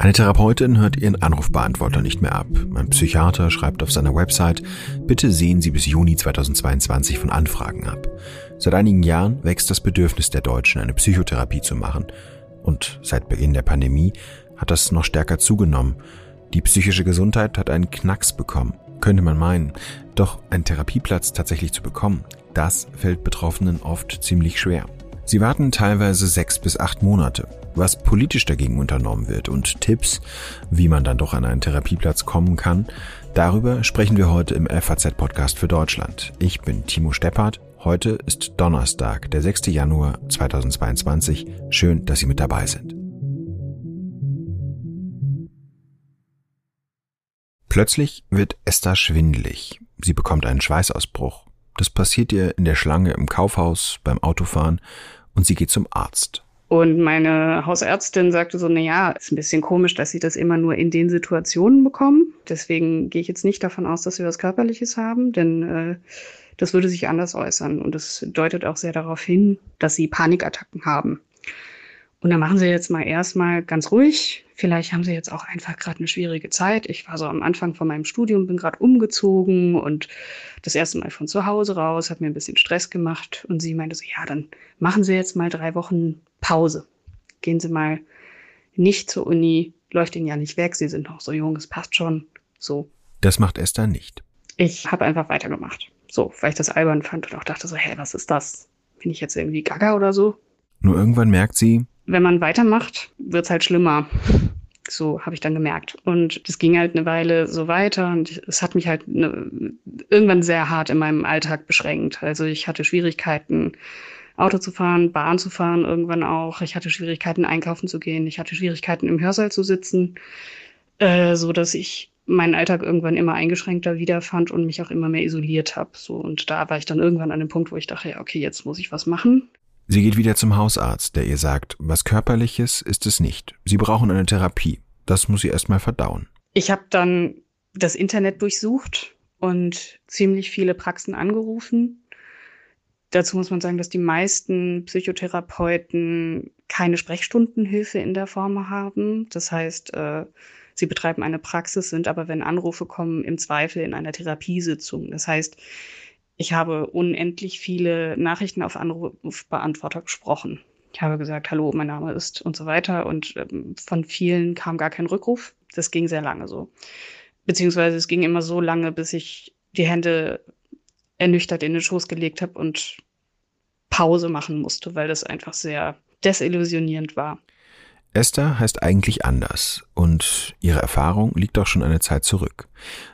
Eine Therapeutin hört ihren Anrufbeantworter nicht mehr ab. Ein Psychiater schreibt auf seiner Website, bitte sehen Sie bis Juni 2022 von Anfragen ab. Seit einigen Jahren wächst das Bedürfnis der Deutschen, eine Psychotherapie zu machen. Und seit Beginn der Pandemie hat das noch stärker zugenommen. Die psychische Gesundheit hat einen Knacks bekommen, könnte man meinen. Doch einen Therapieplatz tatsächlich zu bekommen, das fällt Betroffenen oft ziemlich schwer. Sie warten teilweise sechs bis acht Monate. Was politisch dagegen unternommen wird und Tipps, wie man dann doch an einen Therapieplatz kommen kann, darüber sprechen wir heute im FAZ-Podcast für Deutschland. Ich bin Timo Steppert. Heute ist Donnerstag, der 6. Januar 2022. Schön, dass Sie mit dabei sind. Plötzlich wird Esther schwindelig. Sie bekommt einen Schweißausbruch. Das passiert ihr in der Schlange im Kaufhaus, beim Autofahren und sie geht zum Arzt. Und meine Hausärztin sagte so, na ja, ist ein bisschen komisch, dass sie das immer nur in den Situationen bekommen. Deswegen gehe ich jetzt nicht davon aus, dass sie was Körperliches haben, denn äh, das würde sich anders äußern. Und das deutet auch sehr darauf hin, dass sie Panikattacken haben. Und dann machen Sie jetzt mal erstmal ganz ruhig. Vielleicht haben Sie jetzt auch einfach gerade eine schwierige Zeit. Ich war so am Anfang von meinem Studium, bin gerade umgezogen und das erste Mal von zu Hause raus, hat mir ein bisschen Stress gemacht. Und sie meinte so, ja, dann machen Sie jetzt mal drei Wochen Pause. Gehen Sie mal nicht zur Uni, läuft Ihnen ja nicht weg, Sie sind noch so jung, es passt schon. So. Das macht Esther nicht. Ich habe einfach weitergemacht. So, weil ich das albern fand und auch dachte so, hä, was ist das? Bin ich jetzt irgendwie gaga oder so? Nur irgendwann merkt sie, wenn man weitermacht, wird's halt schlimmer. So habe ich dann gemerkt. Und das ging halt eine Weile so weiter und es hat mich halt ne, irgendwann sehr hart in meinem Alltag beschränkt. Also ich hatte Schwierigkeiten, Auto zu fahren, Bahn zu fahren irgendwann auch. Ich hatte Schwierigkeiten, einkaufen zu gehen. Ich hatte Schwierigkeiten, im Hörsaal zu sitzen, äh, so dass ich meinen Alltag irgendwann immer eingeschränkter wiederfand und mich auch immer mehr isoliert habe. So und da war ich dann irgendwann an dem Punkt, wo ich dachte, ja, okay, jetzt muss ich was machen. Sie geht wieder zum Hausarzt, der ihr sagt, was körperliches ist es nicht. Sie brauchen eine Therapie. Das muss sie erstmal verdauen. Ich habe dann das Internet durchsucht und ziemlich viele Praxen angerufen. Dazu muss man sagen, dass die meisten Psychotherapeuten keine Sprechstundenhilfe in der Form haben. Das heißt, äh, sie betreiben eine Praxis, sind aber, wenn Anrufe kommen, im Zweifel in einer Therapiesitzung. Das heißt, ich habe unendlich viele Nachrichten auf Anrufbeantworter gesprochen. Ich habe gesagt, hallo, mein Name ist und so weiter. Und ähm, von vielen kam gar kein Rückruf. Das ging sehr lange so. Beziehungsweise es ging immer so lange, bis ich die Hände ernüchtert in den Schoß gelegt habe und Pause machen musste, weil das einfach sehr desillusionierend war. Esther heißt eigentlich anders und ihre Erfahrung liegt auch schon eine Zeit zurück.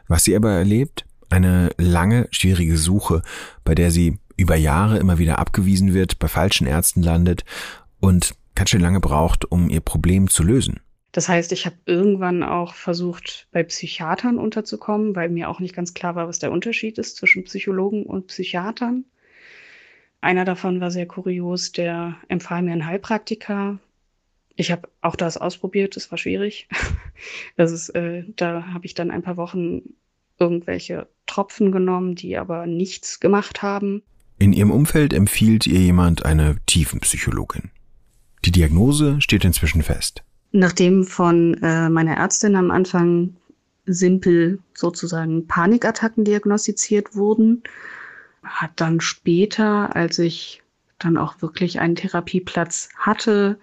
Was sie aber erlebt, eine lange, schwierige Suche, bei der sie über Jahre immer wieder abgewiesen wird, bei falschen Ärzten landet und ganz schön lange braucht, um ihr Problem zu lösen. Das heißt, ich habe irgendwann auch versucht, bei Psychiatern unterzukommen, weil mir auch nicht ganz klar war, was der Unterschied ist zwischen Psychologen und Psychiatern. Einer davon war sehr kurios, der empfahl mir einen Heilpraktiker. Ich habe auch das ausprobiert, das war schwierig. Das ist, äh, da habe ich dann ein paar Wochen irgendwelche Tropfen genommen, die aber nichts gemacht haben. In ihrem Umfeld empfiehlt ihr jemand eine Tiefenpsychologin. Die Diagnose steht inzwischen fest. Nachdem von äh, meiner Ärztin am Anfang simpel sozusagen Panikattacken diagnostiziert wurden, hat dann später, als ich dann auch wirklich einen Therapieplatz hatte,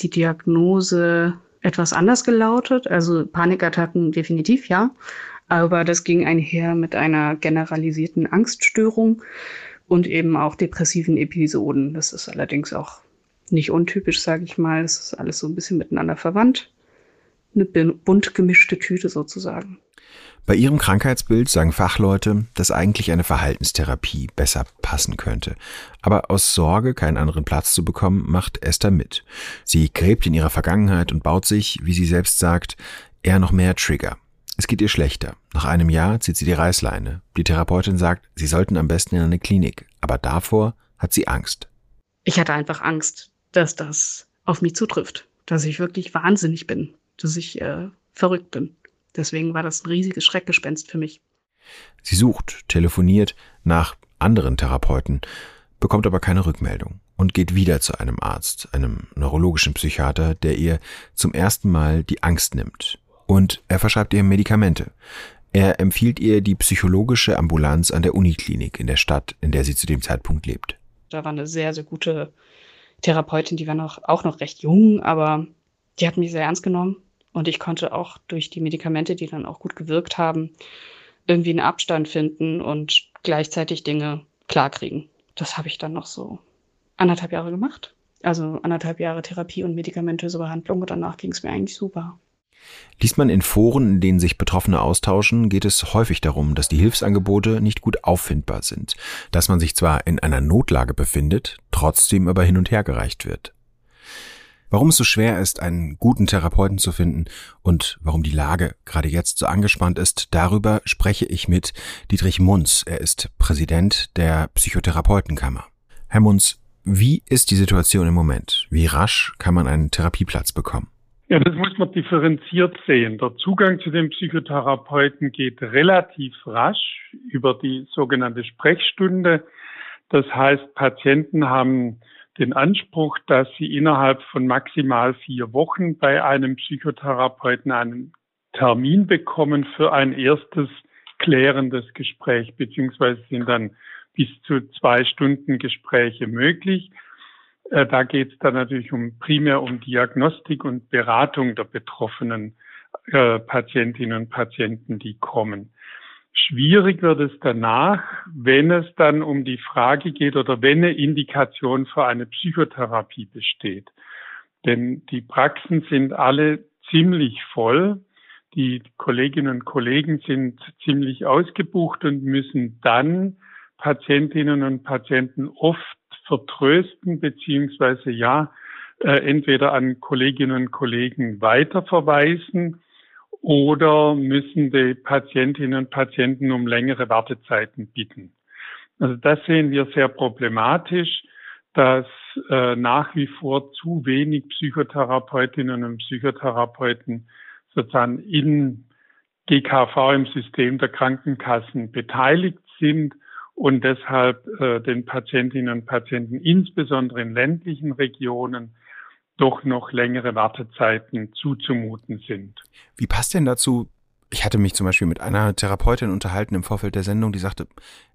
die Diagnose etwas anders gelautet. Also Panikattacken definitiv, ja. Aber das ging einher mit einer generalisierten Angststörung und eben auch depressiven Episoden. Das ist allerdings auch nicht untypisch, sage ich mal. Das ist alles so ein bisschen miteinander verwandt. Eine bunt gemischte Tüte sozusagen. Bei ihrem Krankheitsbild sagen Fachleute, dass eigentlich eine Verhaltenstherapie besser passen könnte. Aber aus Sorge, keinen anderen Platz zu bekommen, macht Esther mit. Sie gräbt in ihrer Vergangenheit und baut sich, wie sie selbst sagt, eher noch mehr Trigger. Es geht ihr schlechter. Nach einem Jahr zieht sie die Reißleine. Die Therapeutin sagt, sie sollten am besten in eine Klinik. Aber davor hat sie Angst. Ich hatte einfach Angst, dass das auf mich zutrifft. Dass ich wirklich wahnsinnig bin. Dass ich äh, verrückt bin. Deswegen war das ein riesiges Schreckgespenst für mich. Sie sucht, telefoniert nach anderen Therapeuten. bekommt aber keine Rückmeldung und geht wieder zu einem Arzt, einem neurologischen Psychiater, der ihr zum ersten Mal die Angst nimmt. Und er verschreibt ihr Medikamente. Er empfiehlt ihr die psychologische Ambulanz an der Uniklinik in der Stadt, in der sie zu dem Zeitpunkt lebt. Da war eine sehr, sehr gute Therapeutin, die war noch, auch noch recht jung, aber die hat mich sehr ernst genommen. Und ich konnte auch durch die Medikamente, die dann auch gut gewirkt haben, irgendwie einen Abstand finden und gleichzeitig Dinge klarkriegen. Das habe ich dann noch so anderthalb Jahre gemacht. Also anderthalb Jahre Therapie und medikamentöse Behandlung und danach ging es mir eigentlich super. Liest man in Foren, in denen sich Betroffene austauschen, geht es häufig darum, dass die Hilfsangebote nicht gut auffindbar sind, dass man sich zwar in einer Notlage befindet, trotzdem aber hin und her gereicht wird. Warum es so schwer ist, einen guten Therapeuten zu finden und warum die Lage gerade jetzt so angespannt ist, darüber spreche ich mit Dietrich Munz. Er ist Präsident der Psychotherapeutenkammer. Herr Munz, wie ist die Situation im Moment? Wie rasch kann man einen Therapieplatz bekommen? Ja, das muss man differenziert sehen. Der Zugang zu den Psychotherapeuten geht relativ rasch über die sogenannte Sprechstunde. Das heißt, Patienten haben den Anspruch, dass sie innerhalb von maximal vier Wochen bei einem Psychotherapeuten einen Termin bekommen für ein erstes klärendes Gespräch, beziehungsweise sind dann bis zu zwei Stunden Gespräche möglich. Äh, da geht es dann natürlich um primär um Diagnostik und Beratung der betroffenen äh, Patientinnen und Patienten, die kommen. Schwierig wird es danach, wenn es dann um die Frage geht oder wenn eine Indikation für eine Psychotherapie besteht. Denn die Praxen sind alle ziemlich voll. Die Kolleginnen und Kollegen sind ziemlich ausgebucht und müssen dann Patientinnen und Patienten oft vertrösten beziehungsweise ja äh, entweder an Kolleginnen und Kollegen weiterverweisen oder müssen die Patientinnen und Patienten um längere Wartezeiten bitten. Also das sehen wir sehr problematisch, dass äh, nach wie vor zu wenig Psychotherapeutinnen und Psychotherapeuten sozusagen in GKV im System der Krankenkassen beteiligt sind und deshalb äh, den Patientinnen und Patienten insbesondere in ländlichen Regionen doch noch längere Wartezeiten zuzumuten sind. Wie passt denn dazu? Ich hatte mich zum Beispiel mit einer Therapeutin unterhalten im Vorfeld der Sendung, die sagte,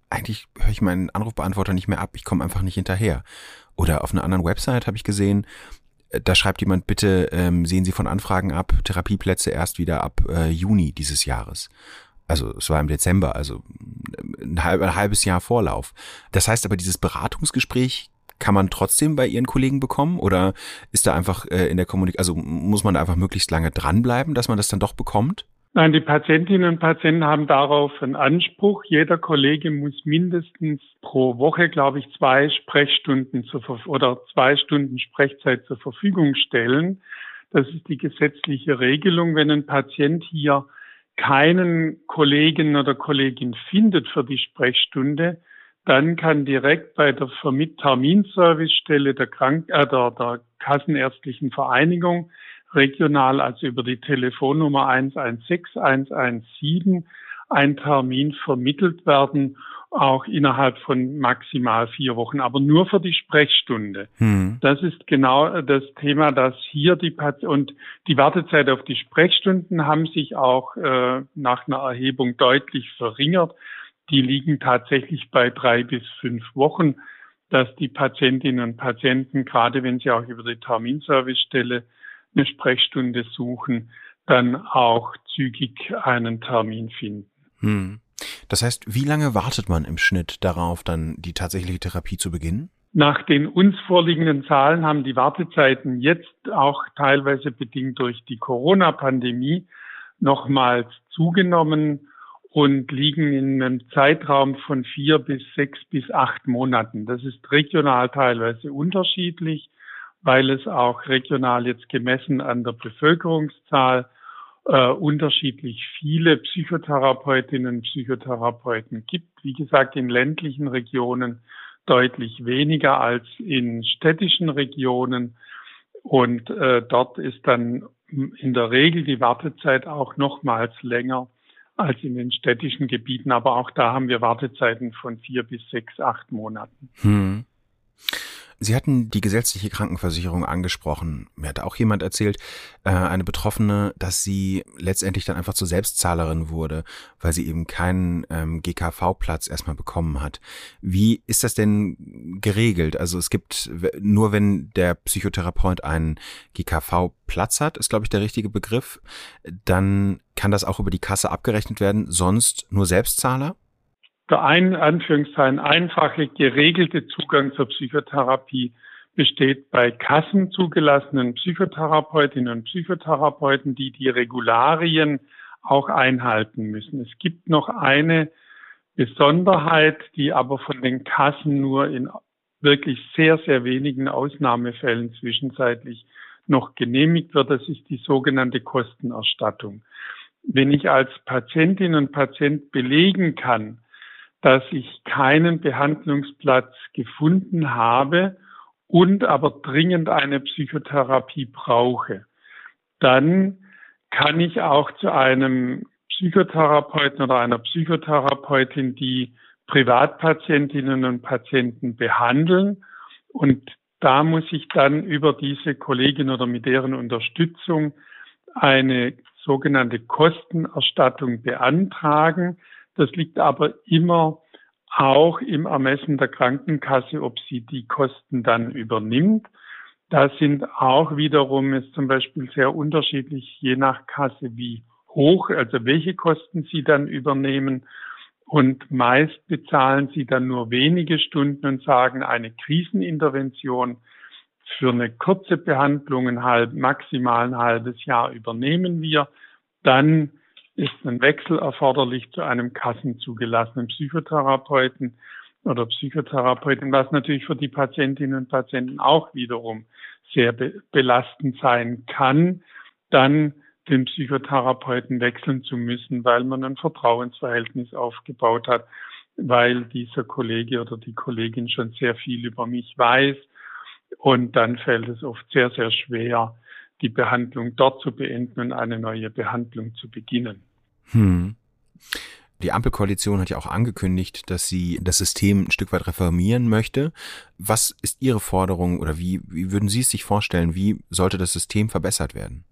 eigentlich höre ich meinen Anrufbeantworter nicht mehr ab, ich komme einfach nicht hinterher. Oder auf einer anderen Website habe ich gesehen, äh, da schreibt jemand, bitte ähm, sehen Sie von Anfragen ab, Therapieplätze erst wieder ab äh, Juni dieses Jahres. Also es war im Dezember, also ein, halb, ein halbes Jahr Vorlauf. Das heißt aber, dieses Beratungsgespräch kann man trotzdem bei Ihren Kollegen bekommen oder ist da einfach äh, in der Kommunikation, also muss man da einfach möglichst lange dranbleiben, dass man das dann doch bekommt? Nein, die Patientinnen und Patienten haben darauf einen Anspruch. Jeder Kollege muss mindestens pro Woche, glaube ich, zwei Sprechstunden zur, oder zwei Stunden Sprechzeit zur Verfügung stellen. Das ist die gesetzliche Regelung. Wenn ein Patient hier keinen Kollegen oder Kollegin findet für die Sprechstunde, dann kann direkt bei der Terminservicestelle der, Krank äh, der, der Kassenärztlichen Vereinigung regional, also über die Telefonnummer 116 117, ein Termin vermittelt werden, auch innerhalb von maximal vier Wochen, aber nur für die Sprechstunde. Hm. Das ist genau das Thema, dass hier die Pat und die Wartezeit auf die Sprechstunden haben sich auch äh, nach einer Erhebung deutlich verringert die liegen tatsächlich bei drei bis fünf Wochen, dass die Patientinnen und Patienten, gerade wenn sie auch über die Terminservicestelle eine Sprechstunde suchen, dann auch zügig einen Termin finden. Hm. Das heißt, wie lange wartet man im Schnitt darauf, dann die tatsächliche Therapie zu beginnen? Nach den uns vorliegenden Zahlen haben die Wartezeiten jetzt auch teilweise bedingt durch die Corona-Pandemie nochmals zugenommen und liegen in einem Zeitraum von vier bis sechs bis acht Monaten. Das ist regional teilweise unterschiedlich, weil es auch regional jetzt gemessen an der Bevölkerungszahl äh, unterschiedlich viele Psychotherapeutinnen und Psychotherapeuten gibt. Wie gesagt, in ländlichen Regionen deutlich weniger als in städtischen Regionen. Und äh, dort ist dann in der Regel die Wartezeit auch nochmals länger als in den städtischen Gebieten. Aber auch da haben wir Wartezeiten von vier bis sechs, acht Monaten. Hm. Sie hatten die gesetzliche Krankenversicherung angesprochen. Mir hat auch jemand erzählt, äh, eine Betroffene, dass sie letztendlich dann einfach zur Selbstzahlerin wurde, weil sie eben keinen ähm, GKV-Platz erstmal bekommen hat. Wie ist das denn geregelt? Also es gibt nur, wenn der Psychotherapeut einen GKV-Platz hat, ist glaube ich der richtige Begriff, dann kann das auch über die Kasse abgerechnet werden, sonst nur Selbstzahler? Der ein, Anführungszeichen, einfache, geregelte Zugang zur Psychotherapie besteht bei kassenzugelassenen Psychotherapeutinnen und Psychotherapeuten, die die Regularien auch einhalten müssen. Es gibt noch eine Besonderheit, die aber von den Kassen nur in wirklich sehr, sehr wenigen Ausnahmefällen zwischenzeitlich noch genehmigt wird. Das ist die sogenannte Kostenerstattung. Wenn ich als Patientin und Patient belegen kann, dass ich keinen Behandlungsplatz gefunden habe und aber dringend eine Psychotherapie brauche, dann kann ich auch zu einem Psychotherapeuten oder einer Psychotherapeutin, die Privatpatientinnen und Patienten behandeln. Und da muss ich dann über diese Kollegin oder mit deren Unterstützung eine sogenannte Kostenerstattung beantragen. Das liegt aber immer auch im Ermessen der Krankenkasse, ob sie die Kosten dann übernimmt. Da sind auch wiederum ist zum Beispiel sehr unterschiedlich, je nach Kasse, wie hoch, also welche Kosten sie dann übernehmen. Und meist bezahlen sie dann nur wenige Stunden und sagen, eine Krisenintervention für eine kurze Behandlung, ein halb, maximal ein halbes Jahr übernehmen wir. Dann ist ein Wechsel erforderlich zu einem kassenzugelassenen Psychotherapeuten oder Psychotherapeutin, was natürlich für die Patientinnen und Patienten auch wiederum sehr be belastend sein kann, dann den Psychotherapeuten wechseln zu müssen, weil man ein Vertrauensverhältnis aufgebaut hat, weil dieser Kollege oder die Kollegin schon sehr viel über mich weiß. Und dann fällt es oft sehr, sehr schwer, die Behandlung dort zu beenden und eine neue Behandlung zu beginnen. Hm. Die Ampelkoalition hat ja auch angekündigt, dass sie das System ein Stück weit reformieren möchte. Was ist Ihre Forderung oder wie, wie würden Sie es sich vorstellen? Wie sollte das System verbessert werden?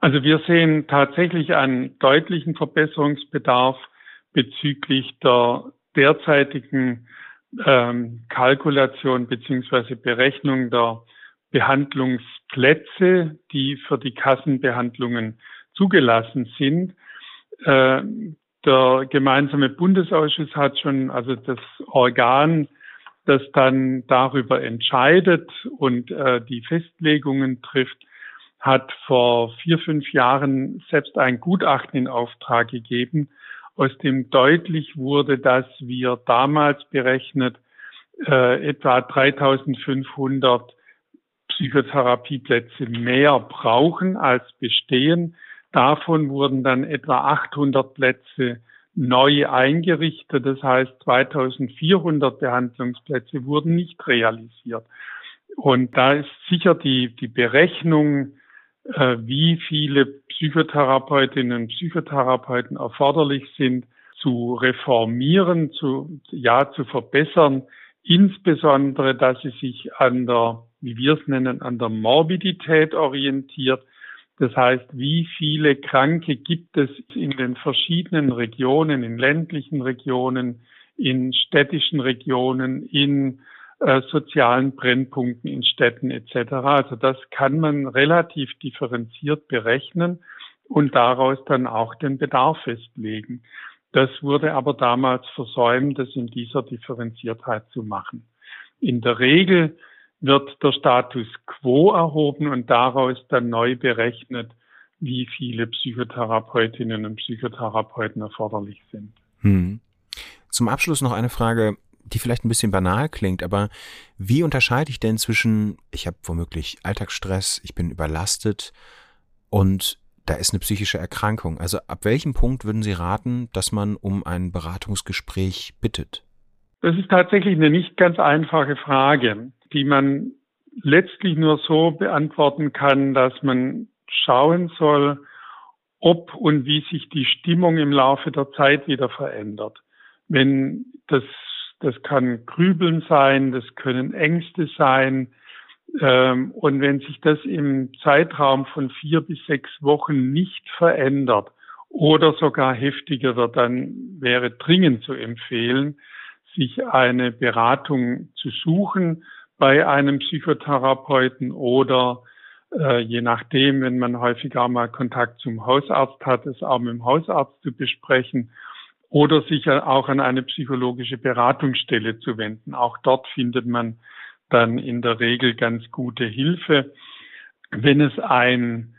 Also wir sehen tatsächlich einen deutlichen Verbesserungsbedarf bezüglich der derzeitigen ähm, Kalkulation beziehungsweise Berechnung der Behandlungsplätze, die für die Kassenbehandlungen zugelassen sind. Äh, der gemeinsame Bundesausschuss hat schon, also das Organ, das dann darüber entscheidet und äh, die Festlegungen trifft, hat vor vier, fünf Jahren selbst ein Gutachten in Auftrag gegeben, aus dem deutlich wurde, dass wir damals berechnet äh, etwa 3500 Psychotherapieplätze mehr brauchen als bestehen. Davon wurden dann etwa 800 Plätze neu eingerichtet. Das heißt, 2400 Behandlungsplätze wurden nicht realisiert. Und da ist sicher die, die Berechnung, äh, wie viele Psychotherapeutinnen und Psychotherapeuten erforderlich sind, zu reformieren, zu, ja, zu verbessern. Insbesondere, dass sie sich an der, wie wir es nennen, an der Morbidität orientiert das heißt, wie viele Kranke gibt es in den verschiedenen Regionen, in ländlichen Regionen, in städtischen Regionen, in äh, sozialen Brennpunkten, in Städten etc. Also das kann man relativ differenziert berechnen und daraus dann auch den Bedarf festlegen. Das wurde aber damals versäumt, das in dieser Differenziertheit zu machen. In der Regel wird der Status quo erhoben und daraus dann neu berechnet, wie viele Psychotherapeutinnen und Psychotherapeuten erforderlich sind. Hm. Zum Abschluss noch eine Frage, die vielleicht ein bisschen banal klingt, aber wie unterscheide ich denn zwischen, ich habe womöglich Alltagsstress, ich bin überlastet und da ist eine psychische Erkrankung. Also ab welchem Punkt würden Sie raten, dass man um ein Beratungsgespräch bittet? Das ist tatsächlich eine nicht ganz einfache Frage die man letztlich nur so beantworten kann, dass man schauen soll, ob und wie sich die Stimmung im Laufe der Zeit wieder verändert. Wenn das Das kann Grübeln sein, das können Ängste sein. Ähm, und wenn sich das im Zeitraum von vier bis sechs Wochen nicht verändert oder sogar heftiger wird, dann wäre dringend zu empfehlen, sich eine Beratung zu suchen bei einem Psychotherapeuten oder äh, je nachdem, wenn man häufiger mal Kontakt zum Hausarzt hat, es auch mit dem Hausarzt zu besprechen oder sich auch an eine psychologische Beratungsstelle zu wenden. Auch dort findet man dann in der Regel ganz gute Hilfe. Wenn es ein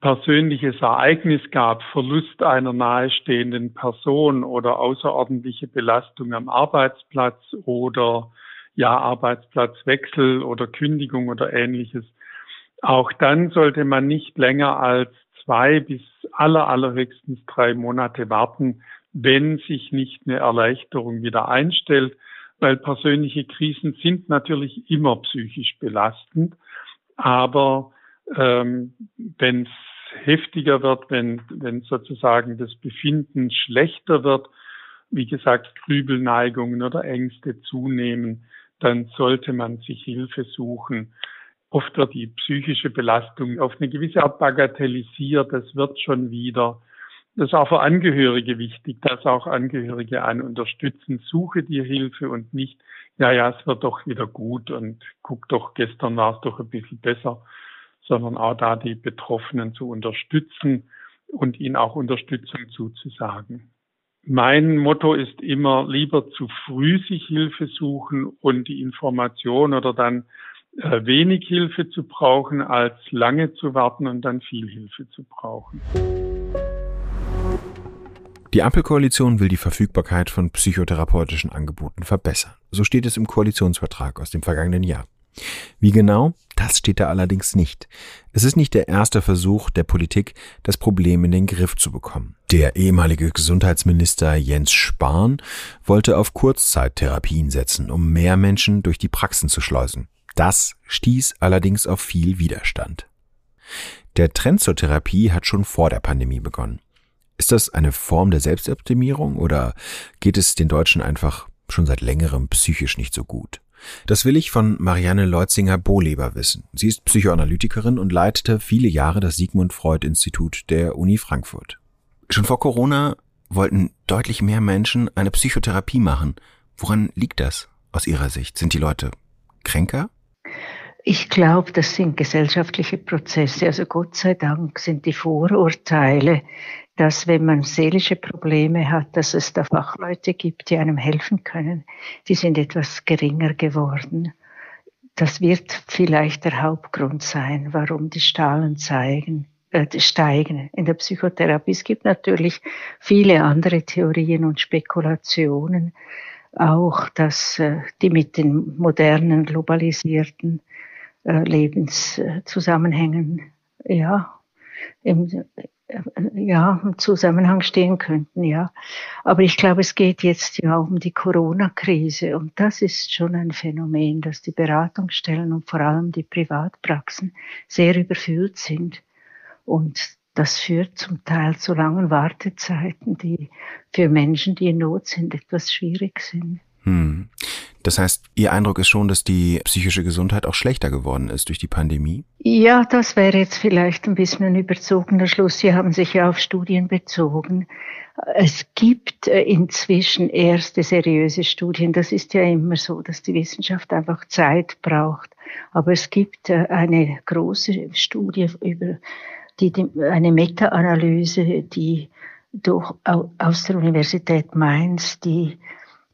persönliches Ereignis gab, Verlust einer nahestehenden Person oder außerordentliche Belastung am Arbeitsplatz oder ja, Arbeitsplatzwechsel oder Kündigung oder ähnliches, auch dann sollte man nicht länger als zwei bis aller, allerhöchstens drei Monate warten, wenn sich nicht eine Erleichterung wieder einstellt, weil persönliche Krisen sind natürlich immer psychisch belastend. Aber ähm, wenn es heftiger wird, wenn, wenn sozusagen das Befinden schlechter wird, wie gesagt, Grübelneigungen oder Ängste zunehmen, dann sollte man sich Hilfe suchen. Oft wird die psychische Belastung auf eine gewisse Art bagatellisiert. Das wird schon wieder. Das ist auch für Angehörige wichtig, dass auch Angehörige einen unterstützen. Suche dir Hilfe und nicht, ja, ja, es wird doch wieder gut und guck doch, gestern war es doch ein bisschen besser, sondern auch da die Betroffenen zu unterstützen und ihnen auch Unterstützung zuzusagen. Mein Motto ist immer, lieber zu früh sich Hilfe suchen und die Information oder dann äh, wenig Hilfe zu brauchen, als lange zu warten und dann viel Hilfe zu brauchen. Die Ampelkoalition will die Verfügbarkeit von psychotherapeutischen Angeboten verbessern. So steht es im Koalitionsvertrag aus dem vergangenen Jahr. Wie genau? Das steht da allerdings nicht. Es ist nicht der erste Versuch der Politik, das Problem in den Griff zu bekommen. Der ehemalige Gesundheitsminister Jens Spahn wollte auf Kurzzeittherapien setzen, um mehr Menschen durch die Praxen zu schleusen. Das stieß allerdings auf viel Widerstand. Der Trend zur Therapie hat schon vor der Pandemie begonnen. Ist das eine Form der Selbstoptimierung oder geht es den Deutschen einfach schon seit längerem psychisch nicht so gut? Das will ich von Marianne Leutzinger-Bohleber wissen. Sie ist Psychoanalytikerin und leitete viele Jahre das Sigmund Freud Institut der Uni Frankfurt. Schon vor Corona wollten deutlich mehr Menschen eine Psychotherapie machen. Woran liegt das aus Ihrer Sicht? Sind die Leute kränker? Ich glaube, das sind gesellschaftliche Prozesse. Also Gott sei Dank sind die Vorurteile, dass wenn man seelische Probleme hat, dass es da Fachleute gibt, die einem helfen können, die sind etwas geringer geworden. Das wird vielleicht der Hauptgrund sein, warum die Stahlen zeigen, äh, steigen in der Psychotherapie. Es gibt natürlich viele andere Theorien und Spekulationen, auch dass äh, die mit den modernen globalisierten Lebenszusammenhängen ja, im, äh, ja, im Zusammenhang stehen könnten, ja. Aber ich glaube, es geht jetzt ja um die Corona-Krise und das ist schon ein Phänomen, dass die Beratungsstellen und vor allem die Privatpraxen sehr überfüllt sind und das führt zum Teil zu langen Wartezeiten, die für Menschen, die in Not sind, etwas schwierig sind. Hm. Das heißt, Ihr Eindruck ist schon, dass die psychische Gesundheit auch schlechter geworden ist durch die Pandemie? Ja, das wäre jetzt vielleicht ein bisschen ein überzogener Schluss. Sie haben sich ja auf Studien bezogen. Es gibt äh, inzwischen erste seriöse Studien. Das ist ja immer so, dass die Wissenschaft einfach Zeit braucht. Aber es gibt äh, eine große Studie über die, eine Meta-Analyse, die durch, aus der Universität Mainz, die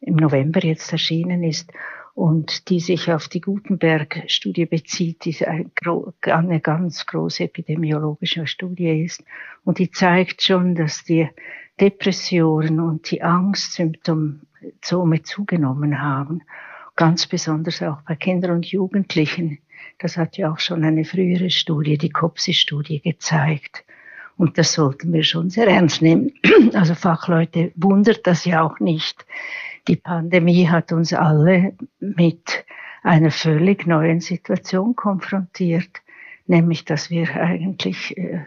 im November jetzt erschienen ist und die sich auf die Gutenberg-Studie bezieht, die eine ganz große epidemiologische Studie ist. Und die zeigt schon, dass die Depressionen und die Angstsymptome zugenommen haben. Ganz besonders auch bei Kindern und Jugendlichen. Das hat ja auch schon eine frühere Studie, die COPSI-Studie, gezeigt. Und das sollten wir schon sehr ernst nehmen. Also Fachleute wundert das ja auch nicht, die Pandemie hat uns alle mit einer völlig neuen Situation konfrontiert, nämlich dass wir eigentlich äh,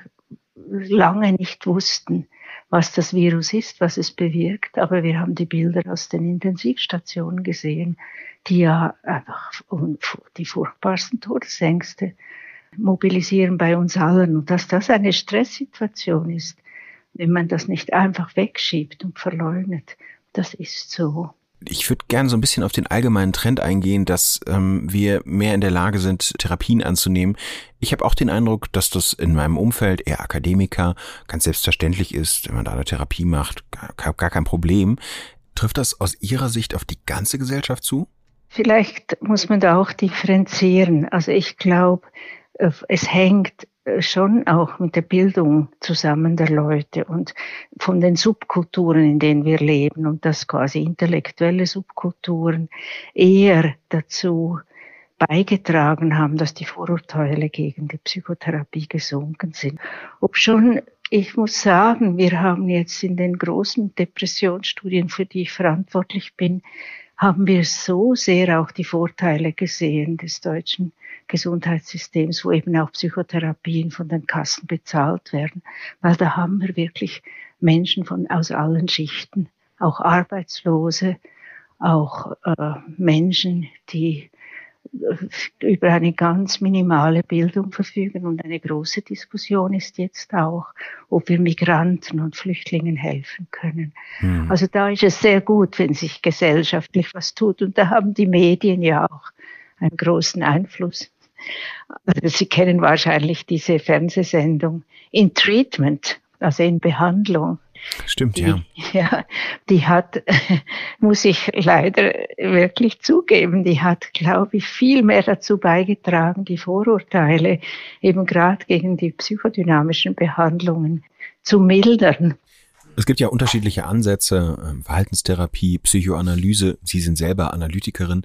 lange nicht wussten, was das Virus ist, was es bewirkt, aber wir haben die Bilder aus den Intensivstationen gesehen, die ja einfach die furchtbarsten Todesängste mobilisieren bei uns allen. Und dass das eine Stresssituation ist, wenn man das nicht einfach wegschiebt und verleugnet, das ist so. Ich würde gerne so ein bisschen auf den allgemeinen Trend eingehen, dass ähm, wir mehr in der Lage sind, Therapien anzunehmen. Ich habe auch den Eindruck, dass das in meinem Umfeld eher Akademiker ganz selbstverständlich ist, wenn man da eine Therapie macht, gar, gar kein Problem. Trifft das aus Ihrer Sicht auf die ganze Gesellschaft zu? Vielleicht muss man da auch differenzieren. Also ich glaube, äh, es hängt schon auch mit der Bildung zusammen der Leute und von den Subkulturen, in denen wir leben und dass quasi intellektuelle Subkulturen eher dazu beigetragen haben, dass die Vorurteile gegen die Psychotherapie gesunken sind. Ob schon ich muss sagen, wir haben jetzt in den großen Depressionsstudien, für die ich verantwortlich bin, haben wir so sehr auch die Vorteile gesehen des deutschen Gesundheitssystems, wo eben auch Psychotherapien von den Kassen bezahlt werden, weil da haben wir wirklich Menschen von aus allen Schichten, auch Arbeitslose, auch äh, Menschen, die über eine ganz minimale Bildung verfügen. Und eine große Diskussion ist jetzt auch, ob wir Migranten und Flüchtlingen helfen können. Mhm. Also da ist es sehr gut, wenn sich gesellschaftlich was tut. Und da haben die Medien ja auch einen großen Einfluss. Also Sie kennen wahrscheinlich diese Fernsehsendung In Treatment, also in Behandlung. Stimmt, die, ja. Ja, die hat, muss ich leider wirklich zugeben, die hat, glaube ich, viel mehr dazu beigetragen, die Vorurteile eben gerade gegen die psychodynamischen Behandlungen zu mildern. Es gibt ja unterschiedliche Ansätze, ähm, Verhaltenstherapie, Psychoanalyse. Sie sind selber Analytikerin.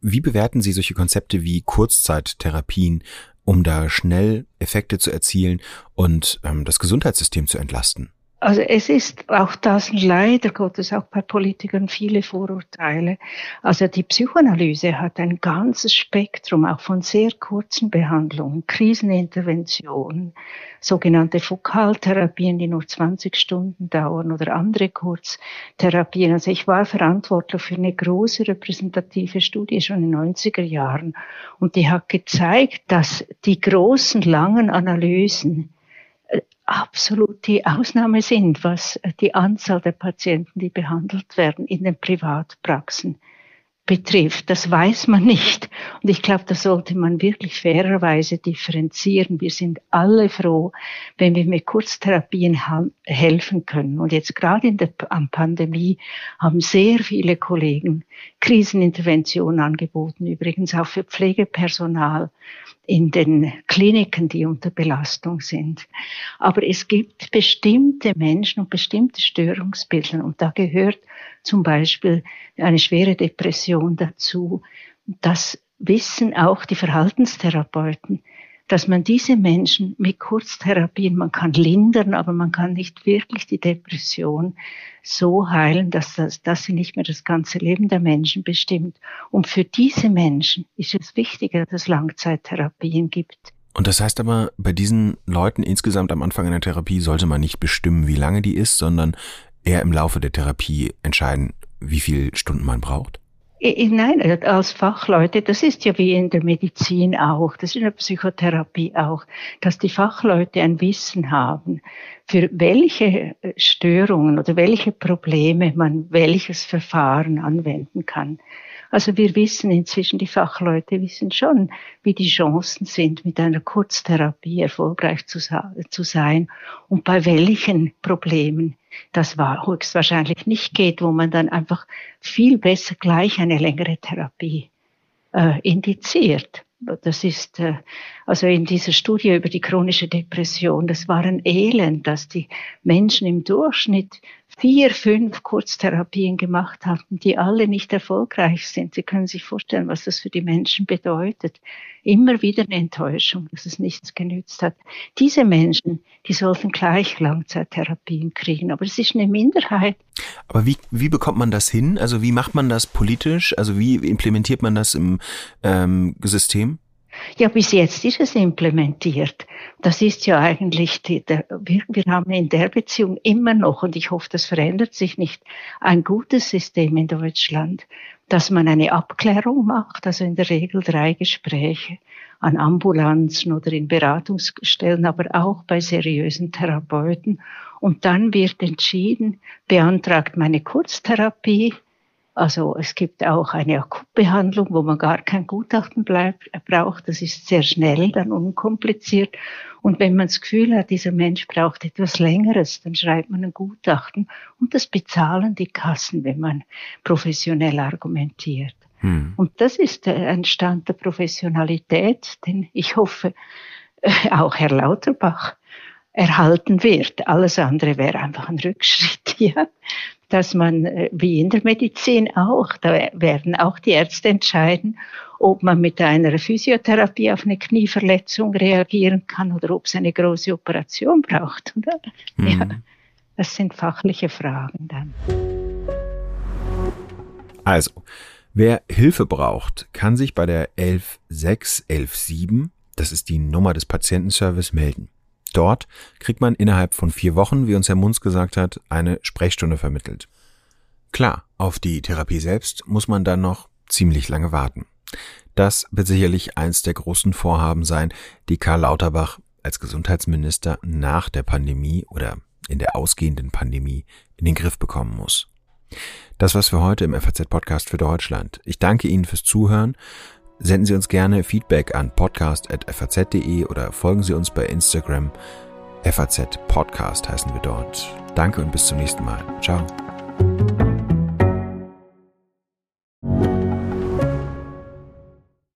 Wie bewerten Sie solche Konzepte wie Kurzzeittherapien, um da schnell Effekte zu erzielen und ähm, das Gesundheitssystem zu entlasten? Also es ist auch das leider Gottes auch bei Politikern viele Vorurteile. Also die Psychoanalyse hat ein ganzes Spektrum auch von sehr kurzen Behandlungen, Kriseninterventionen, sogenannte Fokaltherapien, die nur 20 Stunden dauern oder andere Kurztherapien. Also ich war verantwortlich für eine große repräsentative Studie schon in den 90er Jahren und die hat gezeigt, dass die großen, langen Analysen absolut die Ausnahme sind, was die Anzahl der Patienten, die behandelt werden in den Privatpraxen betrifft. Das weiß man nicht. Und ich glaube, da sollte man wirklich fairerweise differenzieren. Wir sind alle froh, wenn wir mit Kurztherapien helfen können. Und jetzt gerade in der Pandemie haben sehr viele Kollegen Krisenintervention angeboten, übrigens auch für Pflegepersonal in den Kliniken, die unter Belastung sind. Aber es gibt bestimmte Menschen und bestimmte Störungsbilder und da gehört zum Beispiel eine schwere Depression dazu. Das wissen auch die Verhaltenstherapeuten, dass man diese Menschen mit Kurztherapien, man kann lindern, aber man kann nicht wirklich die Depression so heilen, dass, das, dass sie nicht mehr das ganze Leben der Menschen bestimmt. Und für diese Menschen ist es wichtiger, dass es Langzeittherapien gibt. Und das heißt aber, bei diesen Leuten insgesamt am Anfang einer Therapie sollte man nicht bestimmen, wie lange die ist, sondern eher im Laufe der Therapie entscheiden, wie viele Stunden man braucht? Nein, als Fachleute, das ist ja wie in der Medizin auch, das ist in der Psychotherapie auch, dass die Fachleute ein Wissen haben, für welche Störungen oder welche Probleme man welches Verfahren anwenden kann. Also wir wissen inzwischen, die Fachleute wissen schon, wie die Chancen sind, mit einer Kurztherapie erfolgreich zu sein und bei welchen Problemen das war höchstwahrscheinlich nicht geht, wo man dann einfach viel besser gleich eine längere Therapie äh, indiziert. Das ist äh, also in dieser Studie über die chronische Depression, das war ein Elend, dass die Menschen im Durchschnitt vier, fünf Kurztherapien gemacht hatten, die alle nicht erfolgreich sind. Sie können sich vorstellen, was das für die Menschen bedeutet. Immer wieder eine Enttäuschung, dass es nichts genützt hat. Diese Menschen, die sollten gleich Langzeittherapien kriegen, aber es ist eine Minderheit. Aber wie, wie bekommt man das hin? Also wie macht man das politisch? Also wie implementiert man das im ähm, System? Ja, bis jetzt ist es implementiert. Das ist ja eigentlich, die, der, wir, wir haben in der Beziehung immer noch, und ich hoffe, das verändert sich nicht, ein gutes System in Deutschland, dass man eine Abklärung macht, also in der Regel drei Gespräche an Ambulanzen oder in Beratungsstellen, aber auch bei seriösen Therapeuten. Und dann wird entschieden, beantragt meine Kurztherapie also es gibt auch eine Akutbehandlung, wo man gar kein Gutachten bleibt, braucht. Das ist sehr schnell, dann unkompliziert. Und wenn man das Gefühl hat, dieser Mensch braucht etwas Längeres, dann schreibt man ein Gutachten. Und das bezahlen die Kassen, wenn man professionell argumentiert. Hm. Und das ist ein Stand der Professionalität, den ich hoffe, äh, auch Herr Lauterbach erhalten wird. Alles andere wäre einfach ein Rückschritt, ja dass man, äh, wie in der Medizin auch, da werden auch die Ärzte entscheiden, ob man mit einer Physiotherapie auf eine Knieverletzung reagieren kann oder ob es eine große Operation braucht. Oder? Mhm. Ja, das sind fachliche Fragen dann. Also, wer Hilfe braucht, kann sich bei der 11617, das ist die Nummer des Patientenservice, melden. Dort kriegt man innerhalb von vier Wochen, wie uns Herr Munz gesagt hat, eine Sprechstunde vermittelt. Klar, auf die Therapie selbst muss man dann noch ziemlich lange warten. Das wird sicherlich eins der großen Vorhaben sein, die Karl Lauterbach als Gesundheitsminister nach der Pandemie oder in der ausgehenden Pandemie in den Griff bekommen muss. Das war's für heute im FAZ-Podcast für Deutschland. Ich danke Ihnen fürs Zuhören. Senden Sie uns gerne Feedback an podcast.faz.de oder folgen Sie uns bei Instagram. FAZ Podcast heißen wir dort. Danke und bis zum nächsten Mal. Ciao.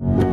you